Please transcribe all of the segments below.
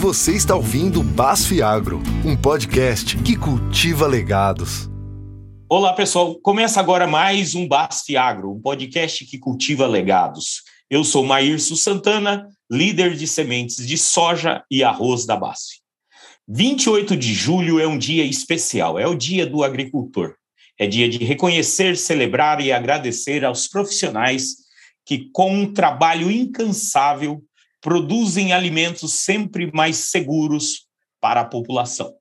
Você está ouvindo Basf Agro, um podcast que cultiva legados. Olá, pessoal. Começa agora mais um Basf Agro, um podcast que cultiva legados. Eu sou Maírcio Santana, líder de sementes de soja e arroz da Basf. 28 de julho é um dia especial, é o dia do agricultor. É dia de reconhecer, celebrar e agradecer aos profissionais que, com um trabalho incansável, produzem alimentos sempre mais seguros para a população.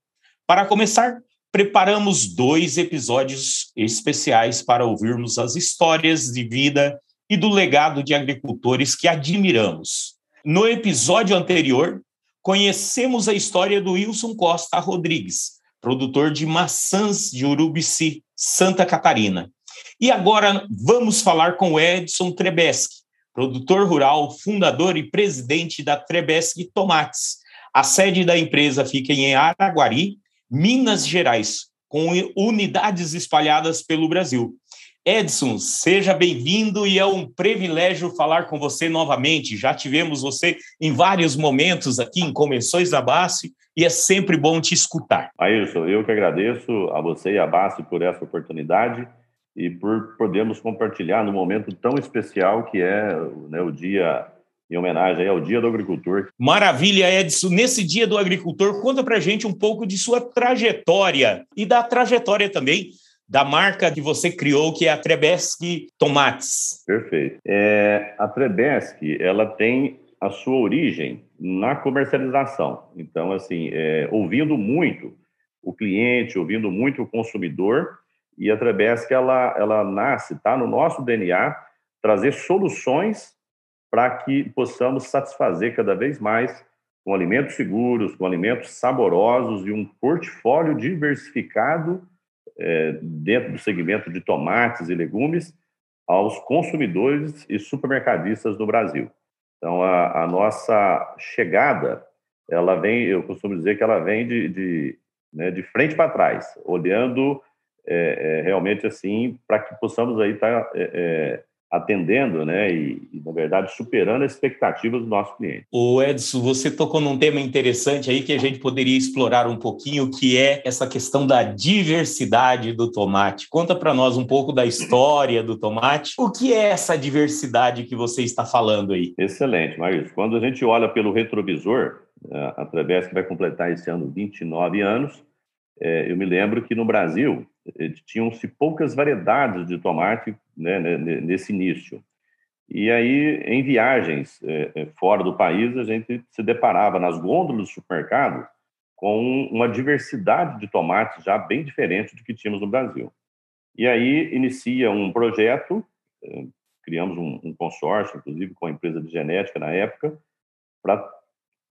Para começar, preparamos dois episódios especiais para ouvirmos as histórias de vida e do legado de agricultores que admiramos. No episódio anterior, conhecemos a história do Wilson Costa Rodrigues, produtor de maçãs de Urubici, Santa Catarina. E agora vamos falar com Edson Trebeski, produtor rural, fundador e presidente da Trebesque Tomates. A sede da empresa fica em Araguari, Minas Gerais, com unidades espalhadas pelo Brasil. Edson, seja bem-vindo e é um privilégio falar com você novamente. Já tivemos você em vários momentos aqui em Convenções da Basse e é sempre bom te escutar. Ailson, eu que agradeço a você e a Basse por essa oportunidade e por podermos compartilhar no momento tão especial que é né, o dia em homenagem ao Dia do Agricultor. Maravilha, Edson. Nesse Dia do Agricultor, conta para gente um pouco de sua trajetória e da trajetória também da marca que você criou, que é a Trebesque Tomates. Perfeito. É, a Trebesque, ela tem a sua origem na comercialização. Então, assim, é, ouvindo muito o cliente, ouvindo muito o consumidor, e a Trebesc, ela, ela nasce, está no nosso DNA, trazer soluções para que possamos satisfazer cada vez mais com alimentos seguros, com alimentos saborosos e um portfólio diversificado é, dentro do segmento de tomates e legumes aos consumidores e supermercadistas do Brasil. Então, a, a nossa chegada, ela vem, eu costumo dizer que ela vem de, de, né, de frente para trás, olhando é, é, realmente assim, para que possamos aí estar tá, é, é, atendendo, né, e, e, na verdade superando as expectativas do nosso cliente. O Edson, você tocou num tema interessante aí que a gente poderia explorar um pouquinho, que é essa questão da diversidade do tomate. Conta para nós um pouco da história do tomate. O que é essa diversidade que você está falando aí? Excelente, Marcos. Quando a gente olha pelo retrovisor, a Travessa vai completar esse ano 29 anos, é, eu me lembro que no Brasil tinham-se poucas variedades de tomate né, nesse início. E aí, em viagens é, fora do país, a gente se deparava nas gôndolas do supermercado com uma diversidade de tomates já bem diferente do que tínhamos no Brasil. E aí inicia um projeto, é, criamos um, um consórcio, inclusive com a empresa de genética na época, para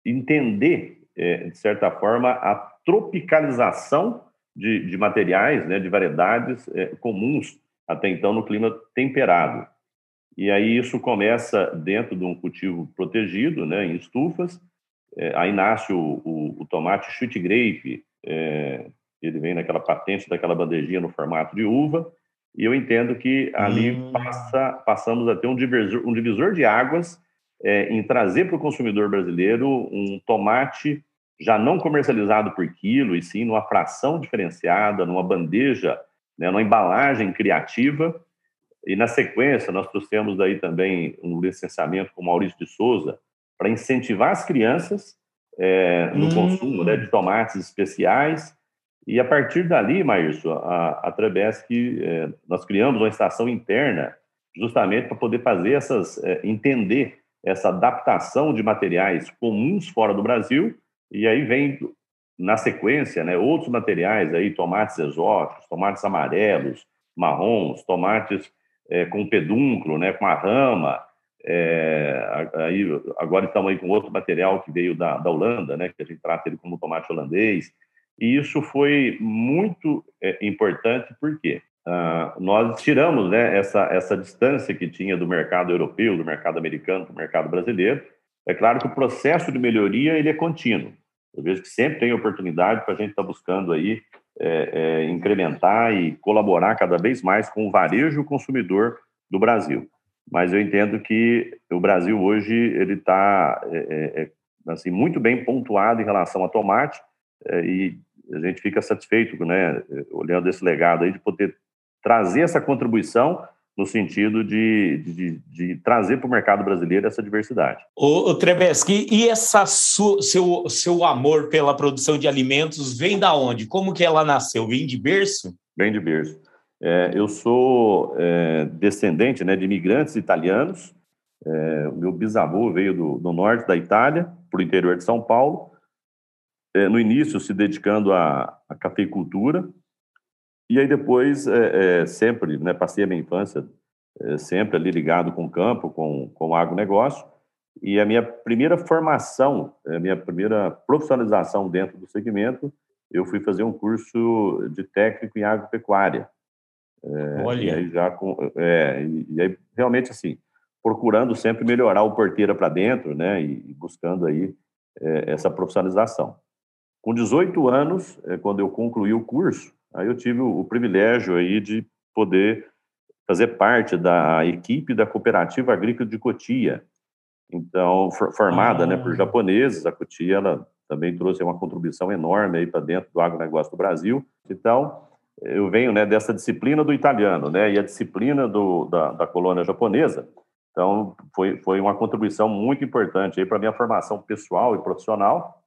entender, é, de certa forma, a tropicalização de, de materiais, né, de variedades é, comuns até então no clima temperado. E aí isso começa dentro de um cultivo protegido, né, em estufas. É, aí nasce o, o, o tomate chute grape, é, ele vem naquela patente daquela bandejinha no formato de uva. E eu entendo que ali hum. passa, passamos a ter um divisor, um divisor de águas é, em trazer para o consumidor brasileiro um tomate já não comercializado por quilo, e sim numa fração diferenciada, numa bandeja, né, numa embalagem criativa. E na sequência, nós trouxemos daí também um licenciamento com Maurício de Souza para incentivar as crianças é, no hum. consumo né, de tomates especiais. E a partir dali, Maírcio, a, a Trebesc, é, nós criamos uma estação interna justamente para poder fazer essas, é, entender essa adaptação de materiais comuns fora do Brasil e aí vem na sequência, né, outros materiais aí, tomates exóticos, tomates amarelos, marrons, tomates é, com pedúnculo, né, com a rama. É, aí, agora estamos aí com outro material que veio da, da Holanda, né, que a gente trata ele como tomate holandês. E isso foi muito é, importante porque ah, nós tiramos né, essa, essa distância que tinha do mercado europeu, do mercado americano, do mercado brasileiro, é claro que o processo de melhoria ele é contínuo. Eu vejo que sempre tem oportunidade para a gente estar tá buscando aí é, é, incrementar e colaborar cada vez mais com o varejo consumidor do Brasil. Mas eu entendo que o Brasil hoje ele está é, é, é, assim, muito bem pontuado em relação a tomate, é, e a gente fica satisfeito, né, olhando esse legado aí, de poder trazer essa contribuição no sentido de, de, de trazer para o mercado brasileiro essa diversidade. O, o Trebeski, e essa su, seu, seu amor pela produção de alimentos vem da onde? Como que ela nasceu? Vem de berço? Vem de berço. É, eu sou é, descendente né, de imigrantes italianos. É, o meu bisavô veio do, do norte da Itália, para o interior de São Paulo, é, no início se dedicando à, à cafeicultura, e aí depois, é, é, sempre, né, passei a minha infância é, sempre ali ligado com o campo, com, com o agronegócio, e a minha primeira formação, a minha primeira profissionalização dentro do segmento, eu fui fazer um curso de técnico em agropecuária. É, Olha. E aí já com, é, e, e, aí realmente assim, procurando sempre melhorar o porteira para dentro, né, e, e buscando aí é, essa profissionalização. Com 18 anos, é, quando eu concluí o curso, Aí eu tive o, privilégio aí de poder fazer parte da equipe da Cooperativa Agrícola de Cotia. Então, formada ah. né, por ah. japoneses, a Cotia ela também trouxe uma contribuição enorme aí para dentro do agronegócio do Brasil. Então, eu venho né, dessa disciplina do italiano né, e a disciplina do, da, da colônia japonesa. Então, foi, foi uma contribuição muito importante para a minha formação pessoal e profissional.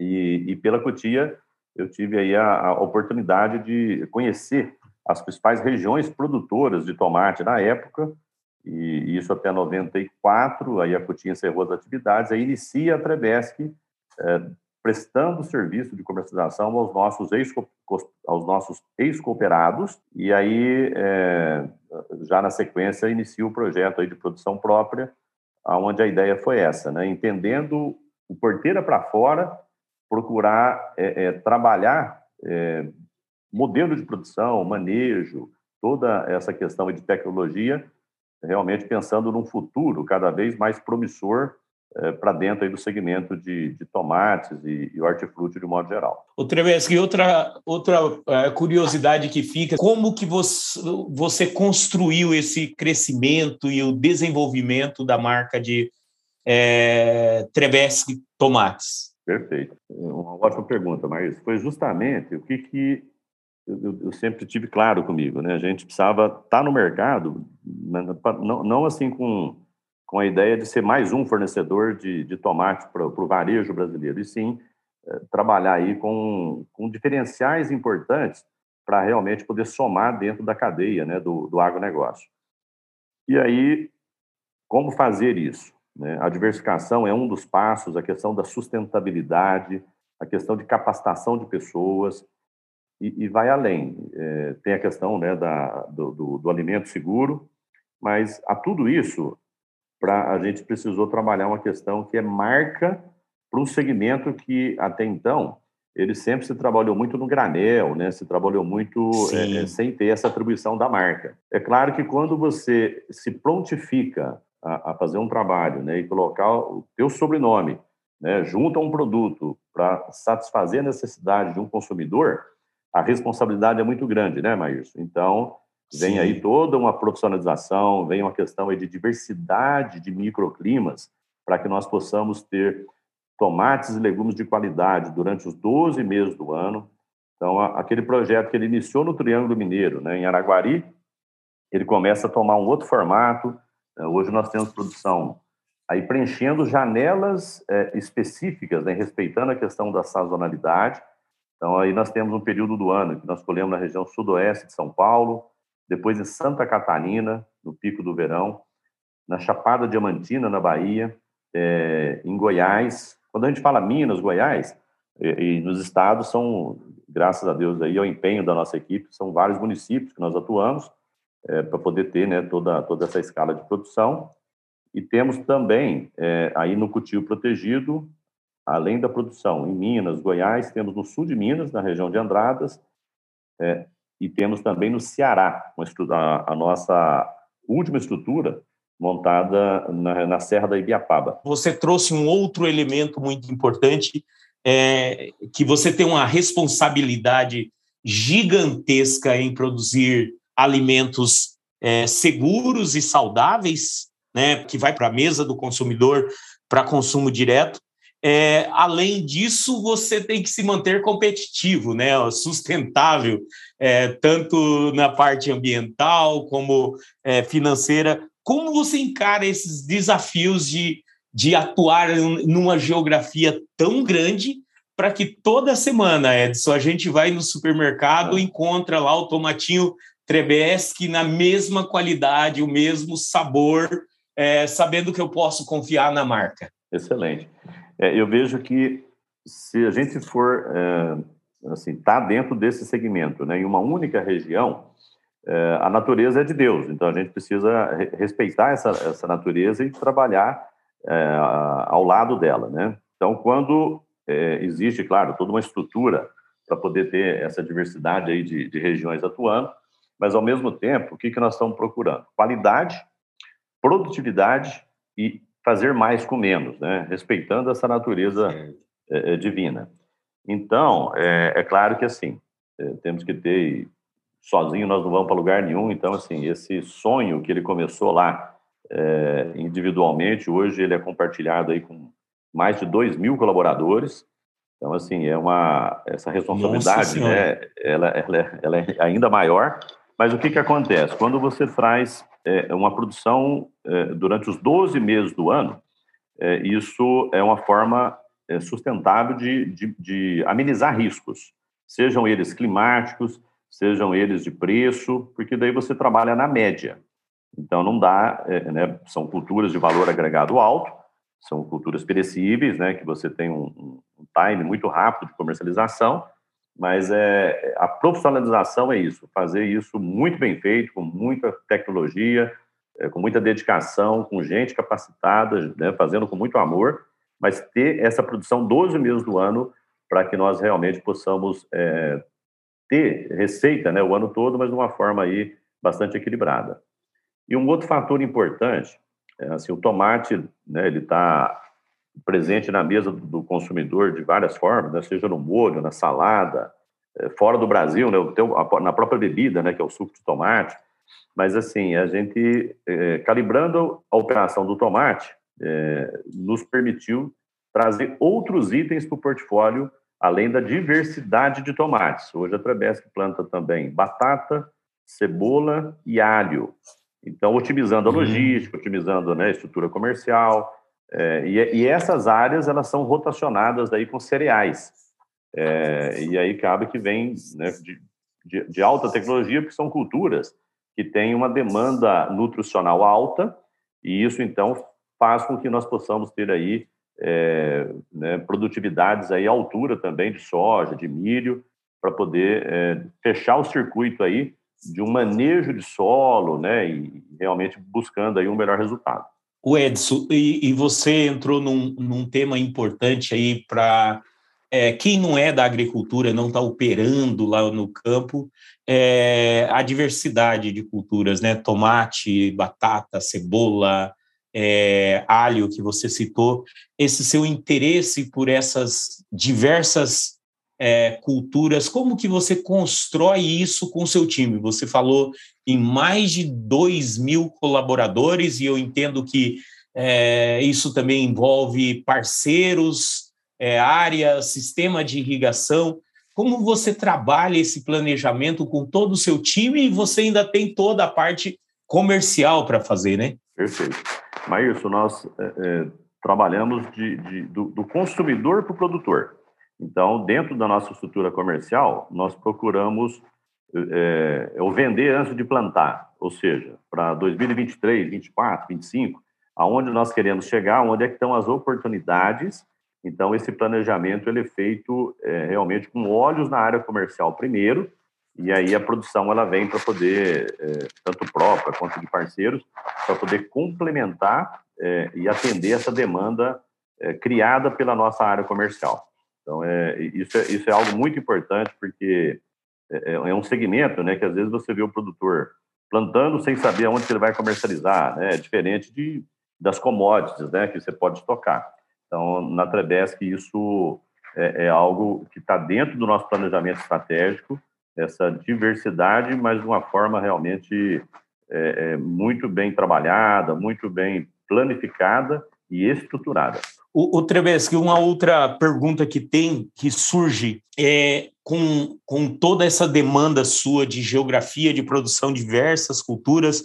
E, e pela Cotia, eu tive aí a, a oportunidade de conhecer as principais regiões produtoras de tomate na época, e isso até 94, aí a Cotinha encerrou as atividades, aí inicia a Trebesc é, prestando serviço de comercialização aos nossos ex aos nossos ex-cooperados, e aí, é, já na sequência, inicia o projeto aí de produção própria, onde a ideia foi essa, né? entendendo o porteira para fora procurar é, é, trabalhar é, modelo de produção, manejo, toda essa questão de tecnologia, realmente pensando num futuro cada vez mais promissor é, para dentro aí do segmento de, de tomates e, e hortifruti de modo geral. O Treveski, outra outra é, curiosidade que fica, como que você, você construiu esse crescimento e o desenvolvimento da marca de é, Treveski Tomates? Perfeito. Uma ótima pergunta, mas foi justamente o que, que eu, eu, sempre tive claro comigo, né? A gente precisava estar tá no mercado, não, não assim com, com a ideia de ser mais um fornecedor de, de tomate para o varejo brasileiro, e sim é, trabalhar aí com, com diferenciais importantes para realmente poder somar dentro da cadeia né, do, do agronegócio. E aí, como fazer isso? Né? A diversificação é um dos passos, a questão da sustentabilidade, a questão de capacitação de pessoas, e, e vai além. É, tem a questão né, da, do, do, do, alimento seguro, mas a tudo isso, pra, a gente precisou trabalhar uma questão que é marca para um segmento que, até então, ele sempre se trabalhou muito no granel, né? se trabalhou muito é, é, sem ter essa atribuição da marca. É claro que quando você se prontifica a, a fazer um trabalho né, e colocar o teu sobrenome né, junto a um produto para satisfazer a necessidade de um consumidor, a responsabilidade é muito grande, né, Maírcio? Então, vem Sim. aí toda uma profissionalização, vem uma questão aí de diversidade de microclimas para que nós possamos ter tomates e legumes de qualidade durante os 12 meses do ano. Então, aquele projeto que ele iniciou no Triângulo Mineiro, né, em Araguari, ele começa a tomar um outro formato, hoje nós temos produção aí preenchendo janelas é, específicas, né, respeitando a questão da sazonalidade. Então, aí nós temos um período do ano que nós colhemos na região sudoeste de São Paulo, depois em Santa Catarina, no pico do verão, na Chapada Diamantina, na Bahia, é, em Goiás. Quando a gente fala Minas, Goiás, e, e, nos estados são, graças a Deus, aí ao empenho da nossa equipe, são vários municípios que nós atuamos, é, para poder ter né, toda, toda essa escala de produção. E temos também, é, aí no cultivo protegido, além da produção em Minas, Goiás, temos no sul de Minas, na região de Andradas, é, e temos também no Ceará, a, a nossa última estrutura montada na, na, Serra da Ibiapaba. Você trouxe um outro elemento muito importante, é, que você tem uma responsabilidade gigantesca em produzir alimentos é, seguros e saudáveis, né, que vai para a mesa do consumidor para consumo direto. É, além disso, você tem que se manter competitivo, né? sustentável, é, tanto na parte ambiental como é, financeira. Como você encara esses desafios de, de atuar numa geografia tão grande para que toda semana, Edson, a gente vai no supermercado e encontra lá o tomatinho Trebesque na mesma qualidade, o mesmo sabor, é, sabendo que eu posso confiar na marca? Excelente. É, eu vejo que se a gente for é, assim, tá dentro desse segmento, né, em uma única região, é, a natureza é de Deus. Então a gente precisa respeitar essa, essa natureza e trabalhar é, ao lado dela, né? Então quando é, existe, claro, toda uma estrutura para poder ter essa diversidade aí de, de, regiões atuando, mas ao mesmo tempo, o que que nós estamos procurando? Qualidade, produtividade e fazer mais com menos, né? respeitando essa natureza é, é, divina. Então, é, é, claro que assim, é, temos que ter, sozinho nós não vamos para lugar nenhum, então assim, esse sonho que ele começou lá é, individualmente, hoje ele é compartilhado aí com mais de 2 mil colaboradores, então assim, é uma, essa responsabilidade, né, ela, ela, é, ela é ainda maior, mas o que que acontece? Quando você traz é, uma produção é, durante os 12 meses do ano, é, isso é uma forma é, sustentável de, de, de, amenizar riscos, sejam eles climáticos, sejam eles de preço, porque daí você trabalha na média. Então, não dá, é, né, são culturas de valor agregado alto, são culturas perecíveis, né, que você tem um, um time muito rápido de comercialização, mas é, a profissionalização é isso, fazer isso muito bem feito, com muita tecnologia, é, com muita dedicação, com gente capacitada, né, fazendo com muito amor, mas ter essa produção 12 meses do ano para que nós realmente possamos é, ter receita né, o ano todo, mas de uma forma aí bastante equilibrada. E um outro fator importante, é, assim, o tomate, né, ele está presente na mesa do consumidor de várias formas, né? seja no molho, na salada, eh, fora do Brasil, né? na própria bebida, né? que é o suco de tomate. Mas, assim, a gente, é, calibrando a operação do tomate, é, nos permitiu trazer outros itens para o portfólio, além da diversidade de tomates. Hoje a Trebesc planta também batata, cebola e alho. Então, otimizando a uhum. logística, otimizando né, a estrutura comercial, é, e, e, essas áreas elas são rotacionadas aí com cereais. É, e aí cabe que vem né, de, de, de, alta tecnologia, porque são culturas que têm uma demanda nutricional alta, e isso então faz com que nós possamos ter aí é, né, produtividades aí à altura também de soja, de milho, para poder é, fechar o circuito aí de um manejo de solo, né, e realmente buscando aí um melhor resultado. O Edson, e, e você entrou num, num, tema importante aí para é, quem não é da agricultura, não está operando lá no campo, é, a diversidade de culturas, né? Tomate, batata, cebola, é, alho que você citou, esse seu interesse por essas diversas é, culturas, como que você constrói isso com o seu time? Você falou em mais de 2 mil colaboradores e eu entendo que é, isso também envolve parceiros, é, área, sistema de irrigação. Como você trabalha esse planejamento com todo o seu time e você ainda tem toda a parte comercial para fazer, né? Perfeito. Maírcio, nós é, é trabalhamos de, de, do, do consumidor para o produtor. Então, dentro da nossa estrutura comercial, nós procuramos é, vender antes de plantar, ou seja, para 2023, 2024, 2025, aonde nós queremos chegar, onde é que estão as oportunidades. Então, esse planejamento ele é feito é, realmente com olhos na área comercial primeiro, e aí a produção ela vem para poder, é, tanto própria quanto de parceiros, para poder complementar é, e atender essa demanda criada pela nossa área comercial. Então, é, isso, é, isso é algo muito importante, porque é, é, é, um segmento né, que às vezes você vê o produtor plantando sem saber aonde ele vai comercializar, né? É diferente de, das commodities né, que você pode estocar. Então, na Trebesc, isso é, é algo que está dentro do nosso planejamento estratégico, essa diversidade, mas de uma forma realmente é, é muito bem trabalhada, muito bem planificada e estruturada. O, o uma outra pergunta que tem, que surge, é com, com toda essa demanda sua de geografia, de produção de diversas culturas,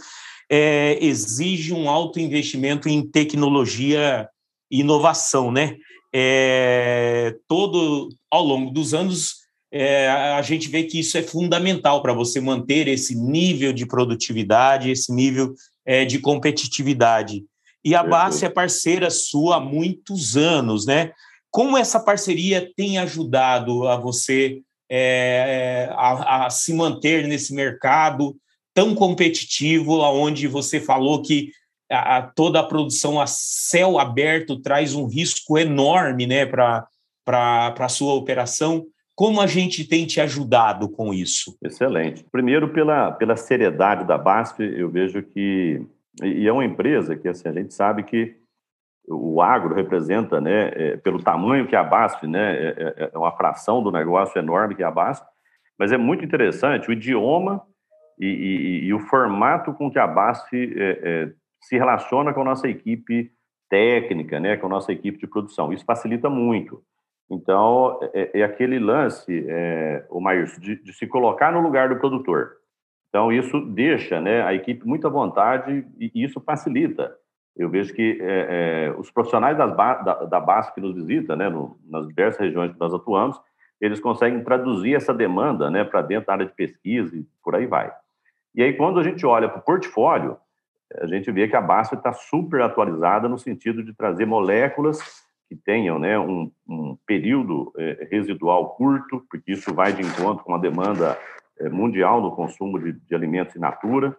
é, exige um alto investimento em tecnologia e inovação, né? É, todo ao longo dos anos é, a gente vê que isso é fundamental para você manter esse nível de produtividade, esse nível é, de competitividade. E a Base é parceira sua há muitos anos, né? Como essa parceria tem ajudado a você é, a, a, se manter nesse mercado tão competitivo, onde você falou que a, a, toda a produção a céu aberto traz um risco enorme né, para a sua operação. Como a gente tem te ajudado com isso? Excelente. Primeiro, pela, pela seriedade da BASF, eu vejo que. E é uma empresa que assim, a gente sabe que o agro representa, né, é, pelo tamanho que é a BASF, né, é, é, é, uma fração do negócio enorme que é a BASF, mas é muito interessante o idioma e, e, e o formato com que a BASF é, é, se relaciona com a nossa equipe técnica, né, com a nossa equipe de produção. Isso facilita muito. Então, é, é aquele lance, é, o Maírcio, de, de, se colocar no lugar do produtor. Então, isso deixa né, a equipe muito à vontade e isso facilita. Eu vejo que é, é, os profissionais das, da, da base que nos visita, né, no, nas diversas regiões que nós atuamos, eles conseguem traduzir essa demanda né, para dentro da área de pesquisa e por aí vai. E aí, quando a gente olha para o portfólio, a gente vê que a BASF está super atualizada no sentido de trazer moléculas que tenham né, um, um período é, residual curto, porque isso vai de encontro com a demanda mundial no consumo de, de, alimentos in natura.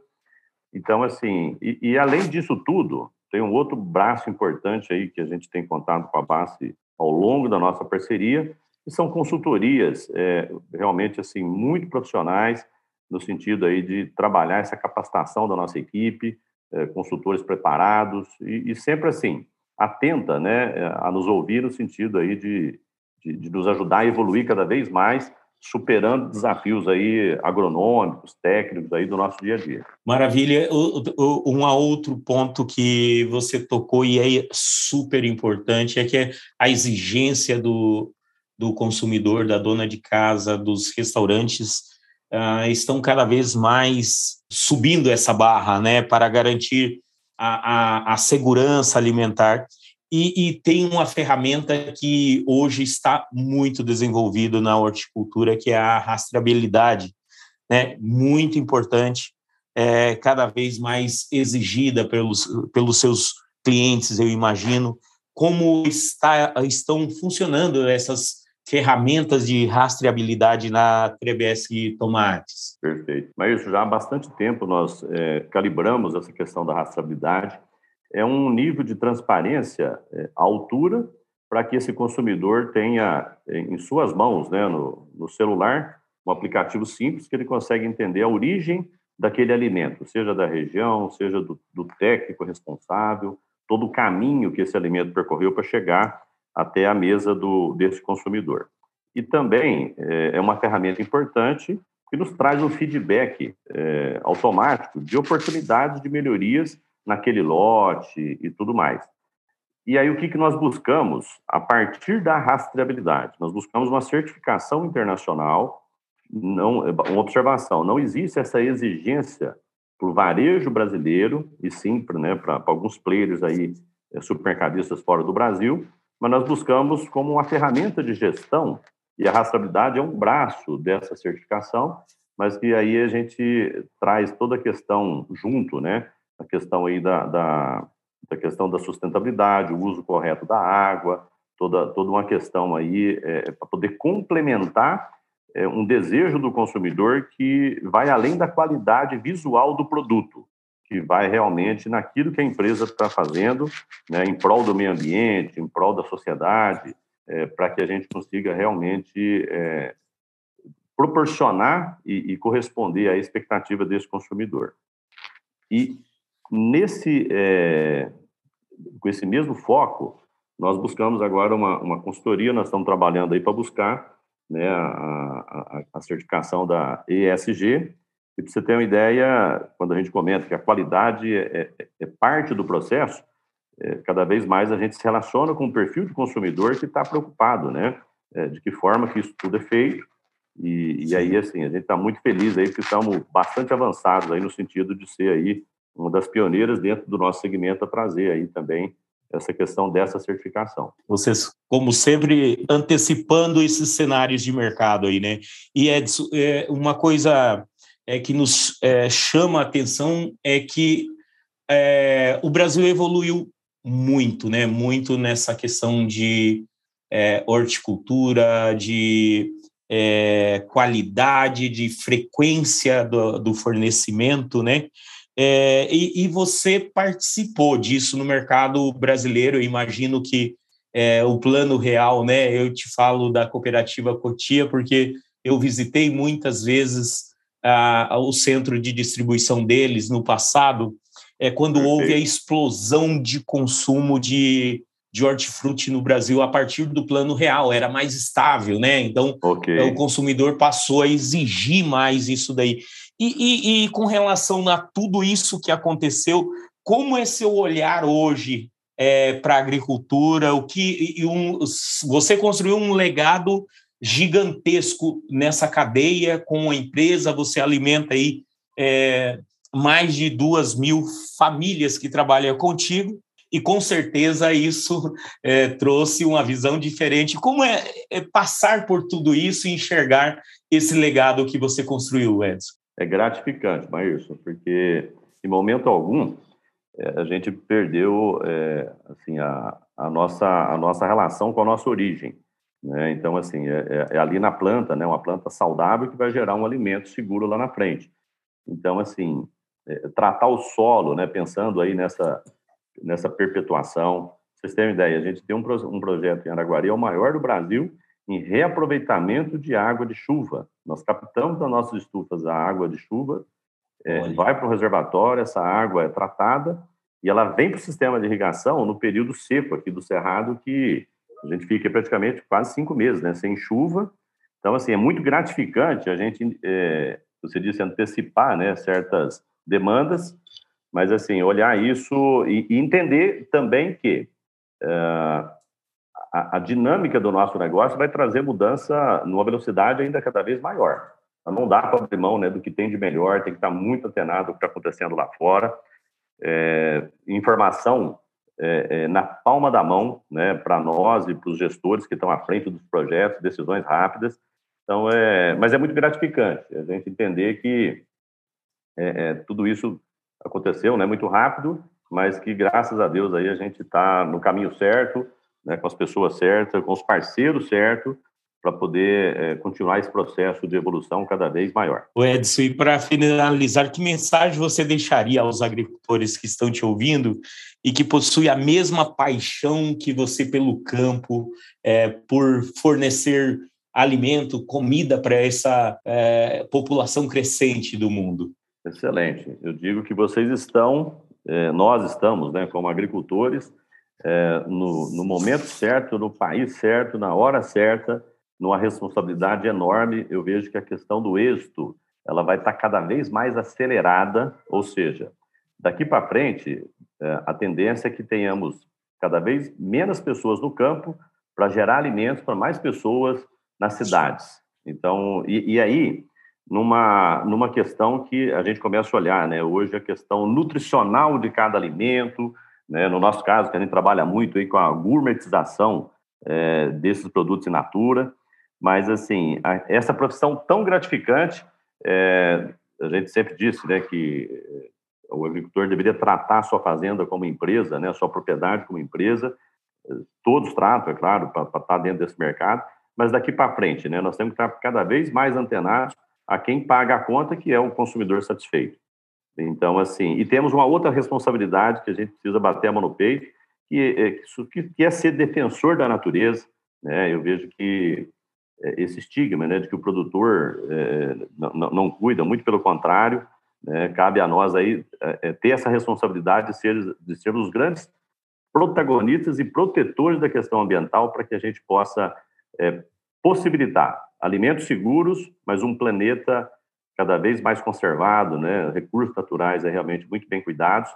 Então, assim, e, e, além disso tudo, tem um outro braço importante aí que a gente tem contado com a BASF ao longo da nossa parceria, que são consultorias é, realmente assim muito profissionais no sentido aí de trabalhar essa capacitação da nossa equipe, é, consultores preparados e, e sempre assim atenta né, a nos ouvir no sentido aí de, de, de, nos ajudar a evoluir cada vez mais, superando desafios aí agronômicos, técnicos aí do nosso dia a dia. Maravilha. Um outro ponto que você tocou e é super importante é que é a exigência do, do consumidor, da dona de casa, dos restaurantes, uh, estão cada vez mais subindo essa barra, né, para garantir a, a, a segurança alimentar. E, e, tem uma ferramenta que hoje está muito desenvolvida na horticultura, que é a rastreabilidade, né? muito importante, é, cada vez mais exigida pelos, pelos seus clientes, eu imagino. Como está, estão funcionando essas ferramentas de rastreabilidade na TBS Tomates? Perfeito. Mas já há bastante tempo nós é, calibramos essa questão da rastreabilidade. É um nível de transparência é, à altura para que esse consumidor tenha em suas mãos, né, no, no celular, um aplicativo simples que ele consegue entender a origem daquele alimento, seja da região, seja do, do técnico responsável, todo o caminho que esse alimento percorreu para chegar até a mesa do, desse consumidor. E também é, é uma ferramenta importante que nos traz um feedback é, automático de oportunidades de melhorias naquele lote e tudo mais. E aí, o que, que nós buscamos? A partir da rastreabilidade, nós buscamos uma certificação internacional, não, uma observação, não existe essa exigência para o varejo brasileiro, e sim para né, alguns players aí, é, supermercadistas fora do Brasil, mas nós buscamos como uma ferramenta de gestão, e a rastreabilidade é um braço dessa certificação, mas que aí a gente traz toda a questão junto, né? A questão aí da, da, da questão da sustentabilidade, o uso correto da água, toda, toda uma questão aí é, para poder complementar é, um desejo do consumidor que vai além da qualidade visual do produto que vai realmente naquilo que a empresa está fazendo, né, em prol do meio ambiente, em prol da sociedade, é, para que a gente consiga realmente é, proporcionar e, e, corresponder à expectativa desse consumidor. E nesse, é, com esse mesmo foco, nós buscamos agora uma, uma consultoria, nós estamos trabalhando aí para buscar né, a, a, a certificação da ESG, e para você ter uma ideia, quando a gente comenta que a qualidade é, é, é parte do processo, é, cada vez mais a gente se relaciona com um perfil de consumidor que está preocupado, né? É, de que forma que isso tudo é feito. E, e aí, assim, a gente está muito feliz aí, porque estamos bastante avançados aí no sentido de ser aí uma das pioneiras dentro do nosso segmento a trazer aí também essa questão dessa certificação. Vocês, como sempre, antecipando esses cenários de mercado aí, né? E é, é uma coisa é, que nos é, chama a atenção é que é, o Brasil evoluiu muito, né? Muito nessa questão de é, horticultura, de é, qualidade, de frequência do, do fornecimento, né? É, e, e, você participou disso no mercado brasileiro. Eu imagino que é, o plano real, né? Eu te falo da cooperativa Cotia, porque eu visitei muitas vezes a, o centro de distribuição deles no passado, é quando Perfeito. houve a explosão de consumo de, de hortifruti no Brasil a partir do plano real, era mais estável, né? Então okay. o consumidor passou a exigir mais isso daí. E, e, e, com relação a tudo isso que aconteceu, como é seu olhar hoje é, para a agricultura? O que um, você construiu um legado gigantesco nessa cadeia com a empresa, você alimenta aí é, mais de duas mil famílias que trabalham contigo e com certeza isso é, trouxe uma visão diferente. Como é, é, passar por tudo isso e enxergar esse legado que você construiu, Edson? É gratificante, Maírson, porque em momento algum é, a gente perdeu é, assim a, a, nossa a nossa relação com a nossa origem. Né? Então assim é, é, é, ali na planta, né, uma planta saudável que vai gerar um alimento seguro lá na frente. Então assim é, tratar o solo, né, pensando aí nessa nessa perpetuação. Vocês têm uma ideia? A gente tem um, um projeto em Araguari, é o maior do Brasil em reaproveitamento de água de chuva. Nós captamos das nossas estufas a água de chuva, é, vai para o reservatório, essa água é tratada e ela vem para o sistema de irrigação no período seco aqui do Cerrado, que a gente fica praticamente quase cinco meses, né, sem chuva. Então, assim, é muito gratificante a gente, é, você disse, antecipar né, certas demandas, mas, assim, olhar isso e, e entender também que uh, a, a, dinâmica do nosso negócio vai trazer mudança numa velocidade ainda cada vez maior. Não dá para abrir mão né, do que tem de melhor, tem que estar muito antenado com o que está acontecendo lá fora. É, informação é, é, na palma da mão né, para nós e para os gestores que estão à frente dos projetos, decisões rápidas. Então, é, mas é muito gratificante a gente entender que é, é, tudo isso aconteceu né, muito rápido, mas que graças a Deus aí a gente está no caminho certo, né, com as pessoas certas, com os parceiros certos, para poder é, continuar esse processo de evolução cada vez maior. O Edson, e para finalizar, que mensagem você deixaria aos agricultores que estão te ouvindo e que possuem a mesma paixão que você pelo campo, é, por fornecer alimento, comida para essa é, população crescente do mundo? Excelente. Eu digo que vocês estão, é, nós estamos, né, como agricultores, é, no, no, momento certo, no país certo, na hora certa, numa responsabilidade enorme. Eu vejo que a questão do êxito ela vai estar cada vez mais acelerada, ou seja, daqui para frente, é, a tendência é que tenhamos cada vez menos pessoas no campo para gerar alimentos para mais pessoas nas cidades. Então, e, e aí, numa, numa questão que a gente começa a olhar, né? Hoje a questão nutricional de cada alimento, né? No nosso caso, que a gente trabalha muito aí com a gourmetização é, desses produtos in natura, mas assim, a, essa profissão tão gratificante, é, a gente sempre disse, né, que é, o agricultor deveria tratar a sua fazenda como empresa, né, a sua propriedade como empresa, todos tratam, é claro, para estar dentro desse mercado, mas daqui para frente, né, nós temos que estar cada vez mais antenados a quem paga a conta, que é o consumidor satisfeito. Então, assim, e temos uma outra responsabilidade que a gente precisa bater a mão no peito, que é, que é ser defensor da natureza. Né? Eu vejo que é, esse estigma né, de que o produtor é, não, não, cuida, muito pelo contrário, né, cabe a nós aí é, é, ter essa responsabilidade de, ser, de sermos os grandes protagonistas e protetores da questão ambiental para que a gente possa é, possibilitar alimentos seguros, mas um planeta cada vez mais conservado, né? recursos naturais é realmente muito bem cuidados,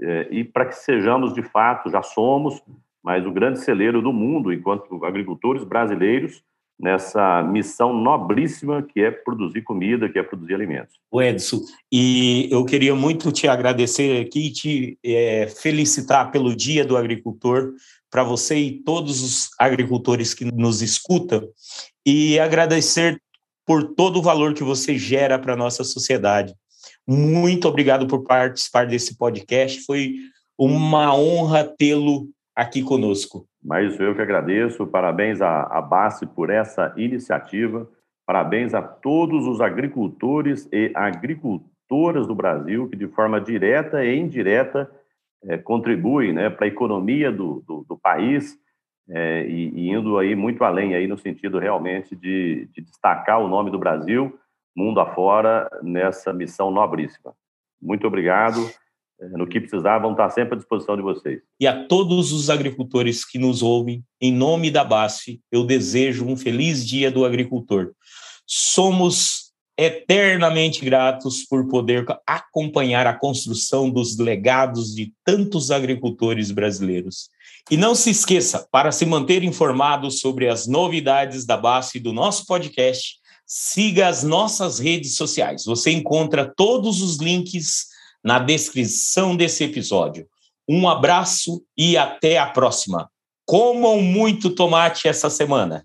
é, e para que sejamos, de fato, já somos, mas o grande celeiro do mundo, enquanto agricultores brasileiros, nessa missão nobríssima que é produzir comida, que é produzir alimentos. O Edson, e eu queria muito te agradecer aqui e te é, felicitar pelo Dia do Agricultor, para você e todos os agricultores que nos escutam, e agradecer por todo o valor que você gera para a nossa sociedade. Muito obrigado por participar desse podcast. Foi uma honra tê-lo aqui conosco. Mas eu que agradeço. Parabéns à, BASE por essa iniciativa. Parabéns a todos os agricultores e agricultoras do Brasil que, de forma direta e indireta, é, contribuem né, para a economia do, do, do país é, e, e, indo aí muito além aí no sentido realmente de, de destacar o nome do Brasil mundo afora nessa missão nobríssima. Muito obrigado. É, no que precisar, vão estar sempre à disposição de vocês. E a todos os agricultores que nos ouvem, em nome da BASF, eu desejo um feliz dia do agricultor. Somos eternamente gratos por poder acompanhar a construção dos legados de tantos agricultores brasileiros. E não se esqueça, para se manter informado sobre as novidades da BASF e do nosso podcast, siga as nossas redes sociais. Você encontra todos os links na descrição desse episódio. Um abraço e até a próxima. Comam muito tomate essa semana.